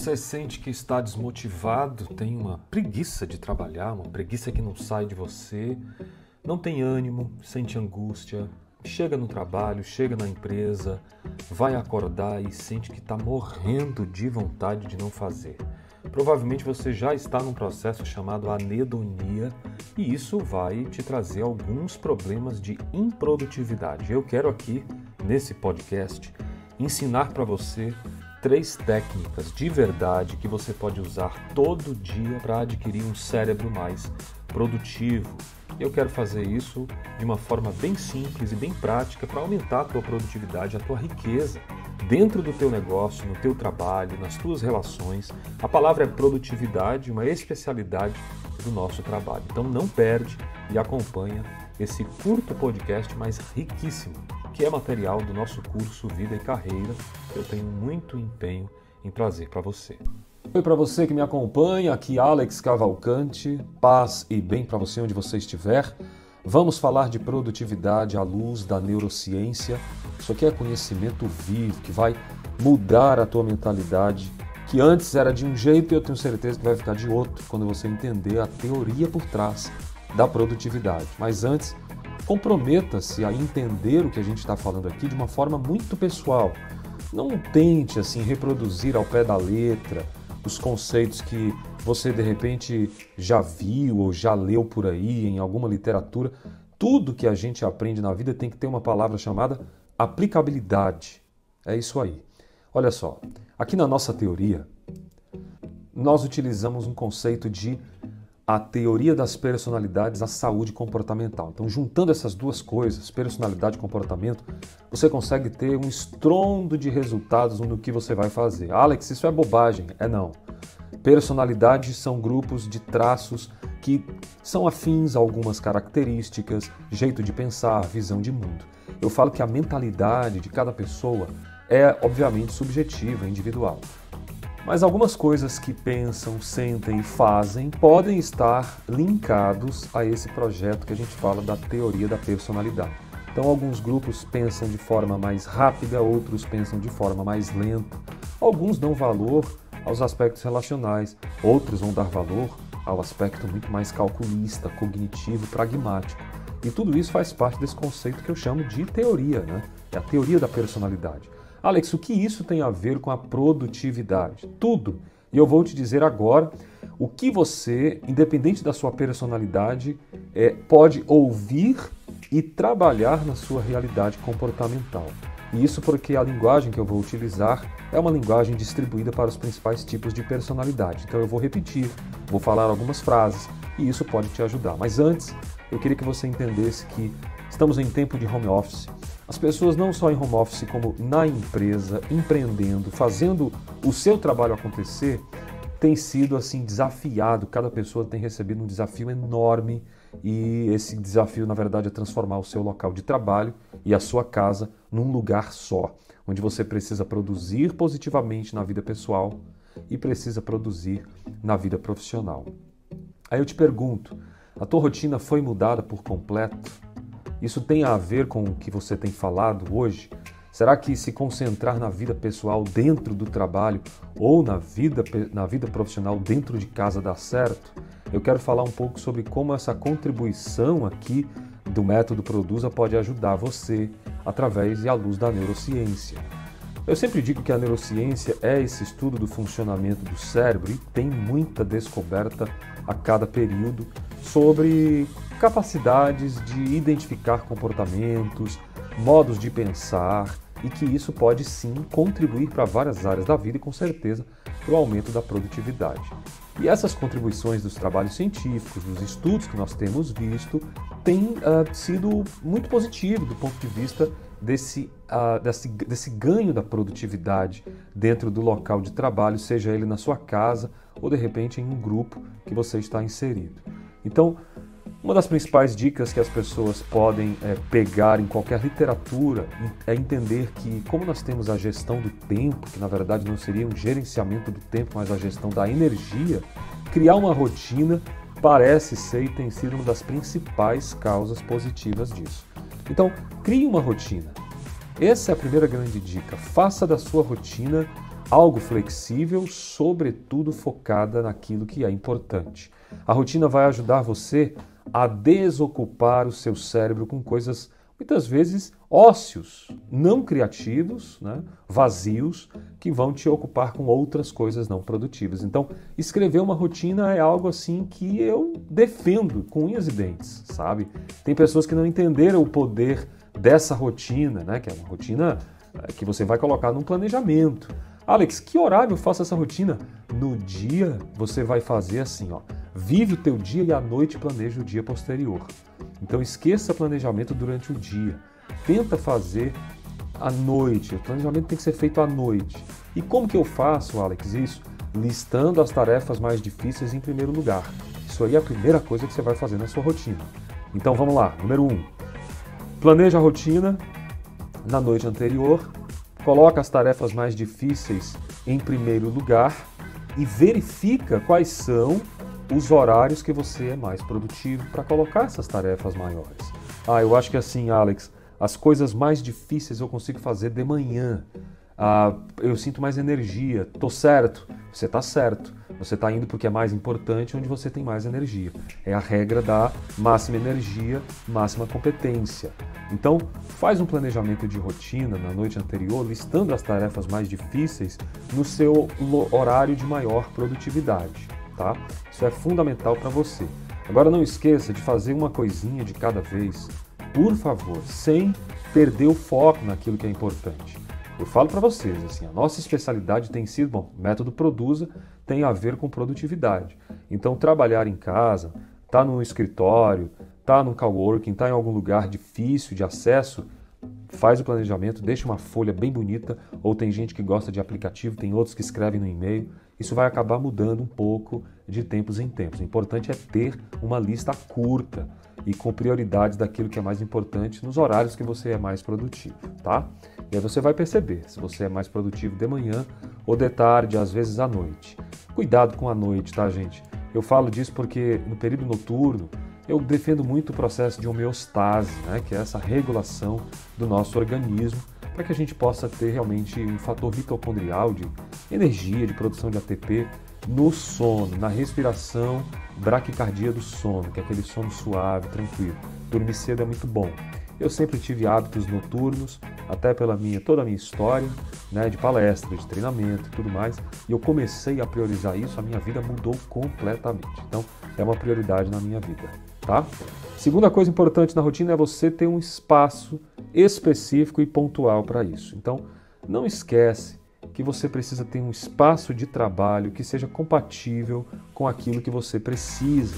Você sente que está desmotivado, tem uma preguiça de trabalhar, uma preguiça que não sai de você, não tem ânimo, sente angústia, chega no trabalho, chega na empresa, vai acordar e sente que está morrendo de vontade de não fazer. Provavelmente você já está num processo chamado anedonia e isso vai te trazer alguns problemas de improdutividade. Eu quero aqui, nesse podcast, ensinar para você três técnicas de verdade que você pode usar todo dia para adquirir um cérebro mais produtivo. Eu quero fazer isso de uma forma bem simples e bem prática para aumentar a tua produtividade, a tua riqueza dentro do teu negócio, no teu trabalho, nas tuas relações. A palavra é produtividade, uma especialidade do nosso trabalho. Então não perde e acompanha esse curto podcast mais riquíssimo que é material do nosso curso Vida e Carreira, que eu tenho muito empenho em trazer para você. Oi para você que me acompanha, aqui Alex Cavalcante, paz e bem para você onde você estiver. Vamos falar de produtividade à luz da neurociência. Isso aqui é conhecimento vivo que vai mudar a tua mentalidade, que antes era de um jeito e eu tenho certeza que vai ficar de outro quando você entender a teoria por trás da produtividade. Mas antes, comprometa-se a entender o que a gente está falando aqui de uma forma muito pessoal. Não tente assim reproduzir ao pé da letra os conceitos que você de repente já viu ou já leu por aí em alguma literatura. Tudo que a gente aprende na vida tem que ter uma palavra chamada aplicabilidade. É isso aí. Olha só, aqui na nossa teoria, nós utilizamos um conceito de a teoria das personalidades à saúde comportamental. Então, juntando essas duas coisas, personalidade e comportamento, você consegue ter um estrondo de resultados no que você vai fazer. Alex, isso é bobagem. É não. Personalidades são grupos de traços que são afins a algumas características, jeito de pensar, visão de mundo. Eu falo que a mentalidade de cada pessoa é, obviamente, subjetiva, individual. Mas algumas coisas que pensam, sentem e fazem podem estar linkados a esse projeto que a gente fala da teoria da personalidade. Então, alguns grupos pensam de forma mais rápida, outros pensam de forma mais lenta. Alguns dão valor aos aspectos relacionais, outros vão dar valor ao aspecto muito mais calculista, cognitivo, pragmático. E tudo isso faz parte desse conceito que eu chamo de teoria, né? É a teoria da personalidade. Alex, o que isso tem a ver com a produtividade? Tudo. E eu vou te dizer agora o que você, independente da sua personalidade, é, pode ouvir e trabalhar na sua realidade comportamental. E isso porque a linguagem que eu vou utilizar é uma linguagem distribuída para os principais tipos de personalidade. Então eu vou repetir, vou falar algumas frases e isso pode te ajudar. Mas antes, eu queria que você entendesse que estamos em tempo de home office as pessoas não só em home office, como na empresa, empreendendo, fazendo o seu trabalho acontecer, tem sido assim desafiado. Cada pessoa tem recebido um desafio enorme e esse desafio, na verdade, é transformar o seu local de trabalho e a sua casa num lugar só, onde você precisa produzir positivamente na vida pessoal e precisa produzir na vida profissional. Aí eu te pergunto, a tua rotina foi mudada por completo? Isso tem a ver com o que você tem falado hoje? Será que se concentrar na vida pessoal dentro do trabalho ou na vida, na vida profissional dentro de casa dá certo? Eu quero falar um pouco sobre como essa contribuição aqui do método Produza pode ajudar você através e à luz da neurociência. Eu sempre digo que a neurociência é esse estudo do funcionamento do cérebro e tem muita descoberta a cada período sobre capacidades de identificar comportamentos, modos de pensar e que isso pode sim contribuir para várias áreas da vida e com certeza para o aumento da produtividade. E essas contribuições dos trabalhos científicos, dos estudos que nós temos visto, têm uh, sido muito positivo do ponto de vista desse, uh, desse, desse ganho da produtividade dentro do local de trabalho, seja ele na sua casa ou de repente em um grupo que você está inserido. Então, uma das principais dicas que as pessoas podem é, pegar em qualquer literatura é entender que, como nós temos a gestão do tempo, que na verdade não seria um gerenciamento do tempo, mas a gestão da energia, criar uma rotina parece ser e tem sido uma das principais causas positivas disso. Então, crie uma rotina. Essa é a primeira grande dica. Faça da sua rotina algo flexível, sobretudo focada naquilo que é importante. A rotina vai ajudar você a desocupar o seu cérebro com coisas muitas vezes ócios, não criativos, né, vazios, que vão te ocupar com outras coisas não produtivas. Então, escrever uma rotina é algo assim que eu defendo com unhas e dentes, sabe? Tem pessoas que não entenderam o poder dessa rotina, né, que é uma rotina eh, que você vai colocar num planejamento. Alex, que horário eu faço essa rotina? No dia você vai fazer assim, ó. Vive o teu dia e à noite planeja o dia posterior. Então esqueça planejamento durante o dia. Tenta fazer à noite. O planejamento tem que ser feito à noite. E como que eu faço, Alex, isso? Listando as tarefas mais difíceis em primeiro lugar. Isso aí é a primeira coisa que você vai fazer na sua rotina. Então vamos lá. Número 1. Um, planeja a rotina na noite anterior. Coloca as tarefas mais difíceis em primeiro lugar e verifica quais são os horários que você é mais produtivo para colocar essas tarefas maiores. Ah, eu acho que assim, Alex, as coisas mais difíceis eu consigo fazer de manhã. Ah, eu sinto mais energia. Tô certo? Você tá certo. Você está indo porque é mais importante, onde você tem mais energia. É a regra da máxima energia, máxima competência. Então, faz um planejamento de rotina na noite anterior, listando as tarefas mais difíceis no seu horário de maior produtividade tá? Isso é fundamental para você. Agora não esqueça de fazer uma coisinha de cada vez, por favor, sem perder o foco naquilo que é importante. Eu falo para vocês, assim, a nossa especialidade tem sido, bom, método Produza tem a ver com produtividade. Então, trabalhar em casa, tá no escritório, tá no coworking, tá em algum lugar difícil de acesso, faz o planejamento, deixa uma folha bem bonita, ou tem gente que gosta de aplicativo, tem outros que escrevem no e-mail isso vai acabar mudando um pouco de tempos em tempos. O importante é ter uma lista curta e com prioridades daquilo que é mais importante nos horários que você é mais produtivo, tá? E aí você vai perceber se você é mais produtivo de manhã ou de tarde, às vezes à noite. Cuidado com a noite, tá, gente? Eu falo disso porque no período noturno eu defendo muito o processo de homeostase, né, que é essa regulação do nosso organismo para que a gente possa ter realmente um fator mitocondrial de energia, de produção de ATP no sono, na respiração braquicardia do sono, que é aquele sono suave, tranquilo. Dormir cedo é muito bom. Eu sempre tive hábitos noturnos, até pela minha toda a minha história, né, de palestra, de treinamento e tudo mais, e eu comecei a priorizar isso, a minha vida mudou completamente. Então, é uma prioridade na minha vida, tá? Segunda coisa importante na rotina é você ter um espaço específico e pontual para isso. Então, não esquece que você precisa ter um espaço de trabalho que seja compatível com aquilo que você precisa.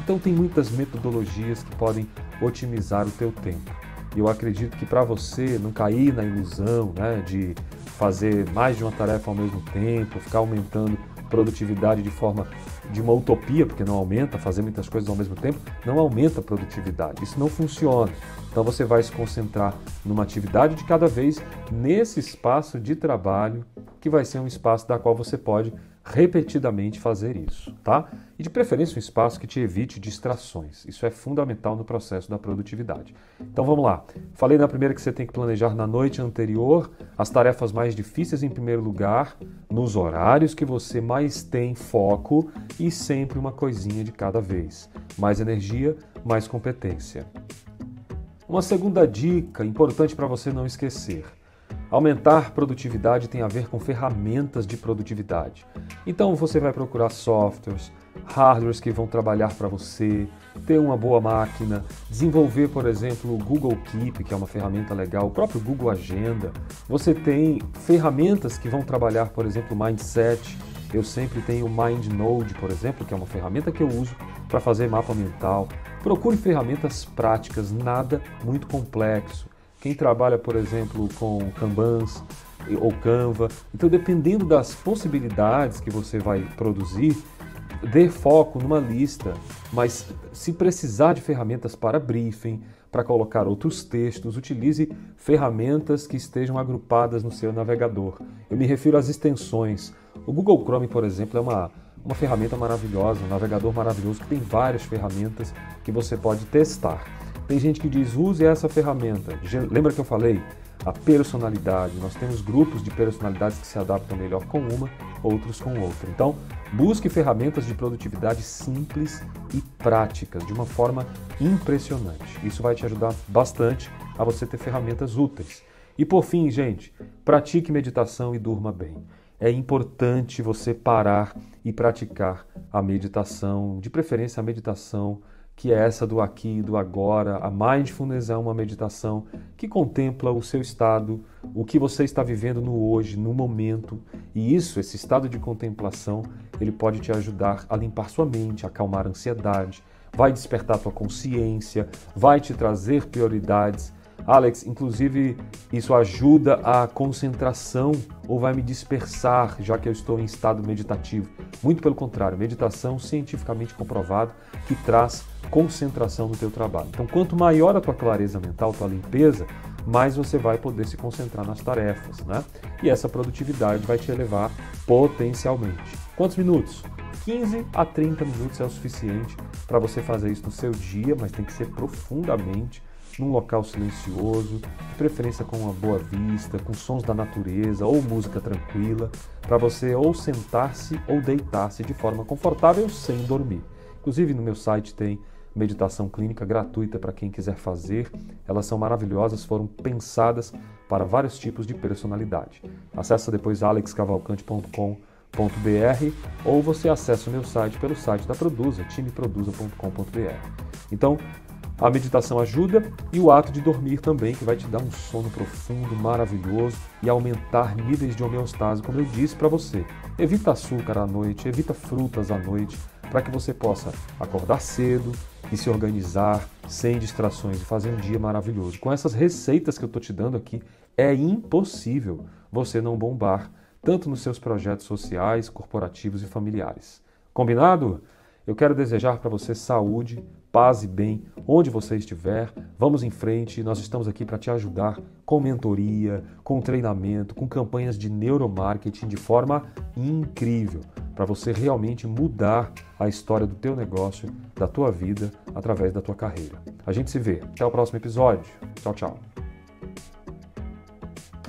Então tem muitas metodologias que podem otimizar o teu tempo. E eu acredito que para você não cair na ilusão né, de fazer mais de uma tarefa ao mesmo tempo, ficar aumentando produtividade de forma de uma utopia, porque não aumenta, fazer muitas coisas ao mesmo tempo, não aumenta a produtividade. Isso não funciona. Então você vai se concentrar numa atividade de cada vez nesse espaço de trabalho, que vai ser um espaço da qual você pode repetidamente fazer isso, tá? E de preferência um espaço que te evite distrações. Isso é fundamental no processo da produtividade. Então vamos lá. Falei na primeira que você tem que planejar na noite anterior as tarefas mais difíceis em primeiro lugar, nos horários que você mais tem foco e sempre uma coisinha de cada vez. Mais energia, mais competência. Uma segunda dica importante para você não esquecer Aumentar produtividade tem a ver com ferramentas de produtividade. Então você vai procurar softwares, hardwares que vão trabalhar para você, ter uma boa máquina, desenvolver, por exemplo, o Google Keep, que é uma ferramenta legal, o próprio Google Agenda. Você tem ferramentas que vão trabalhar, por exemplo, mindset. Eu sempre tenho o MindNode, por exemplo, que é uma ferramenta que eu uso para fazer mapa mental. Procure ferramentas práticas, nada muito complexo. Quem trabalha, por exemplo, com Kanbans ou Canva. Então, dependendo das possibilidades que você vai produzir, dê foco numa lista, mas se precisar de ferramentas para briefing, para colocar outros textos, utilize ferramentas que estejam agrupadas no seu navegador. Eu me refiro às extensões. O Google Chrome, por exemplo, é uma, uma ferramenta maravilhosa, um navegador maravilhoso que tem várias ferramentas que você pode testar. Tem gente que diz, use essa ferramenta. Lembra que eu falei? a personalidade. Nós temos grupos de personalidades que se adaptam melhor com uma, outros com outra. Então, busque ferramentas de produtividade simples e práticas, de uma forma impressionante. Isso vai te ajudar bastante a você ter ferramentas úteis. E por fim, gente, pratique meditação e durma bem. É importante você parar e praticar a meditação, de preferência a meditação que é essa do aqui do agora. A mindfulness é uma meditação que contempla o seu estado, o que você está vivendo no hoje, no momento. E isso, esse estado de contemplação, ele pode te ajudar a limpar sua mente, a acalmar a ansiedade, vai despertar tua consciência, vai te trazer prioridades Alex, inclusive isso ajuda a concentração ou vai me dispersar, já que eu estou em estado meditativo. Muito pelo contrário, meditação cientificamente comprovado que traz concentração no teu trabalho. Então, quanto maior a tua clareza mental, tua limpeza, mais você vai poder se concentrar nas tarefas, né? E essa produtividade vai te elevar potencialmente. Quantos minutos? 15 a 30 minutos é o suficiente para você fazer isso no seu dia, mas tem que ser profundamente num local silencioso, de preferência com uma boa vista, com sons da natureza ou música tranquila, para você ou sentar-se ou deitar-se de forma confortável sem dormir. Inclusive no meu site tem meditação clínica gratuita para quem quiser fazer. Elas são maravilhosas, foram pensadas para vários tipos de personalidade. Acesse depois alexcavalcante.com.br ou você acessa o meu site pelo site da Produza, timeproduza.com.br. Então, a meditação ajuda e o ato de dormir também, que vai te dar um sono profundo, maravilhoso e aumentar níveis de homeostase, como eu disse para você. Evita açúcar à noite, evita frutas à noite, para que você possa acordar cedo e se organizar sem distrações e fazer um dia maravilhoso. Com essas receitas que eu estou te dando aqui, é impossível você não bombar, tanto nos seus projetos sociais, corporativos e familiares. Combinado? Eu quero desejar para você saúde, paz e bem, onde você estiver. Vamos em frente, nós estamos aqui para te ajudar com mentoria, com treinamento, com campanhas de neuromarketing de forma incrível, para você realmente mudar a história do teu negócio, da tua vida, através da tua carreira. A gente se vê. Até o próximo episódio. Tchau, tchau.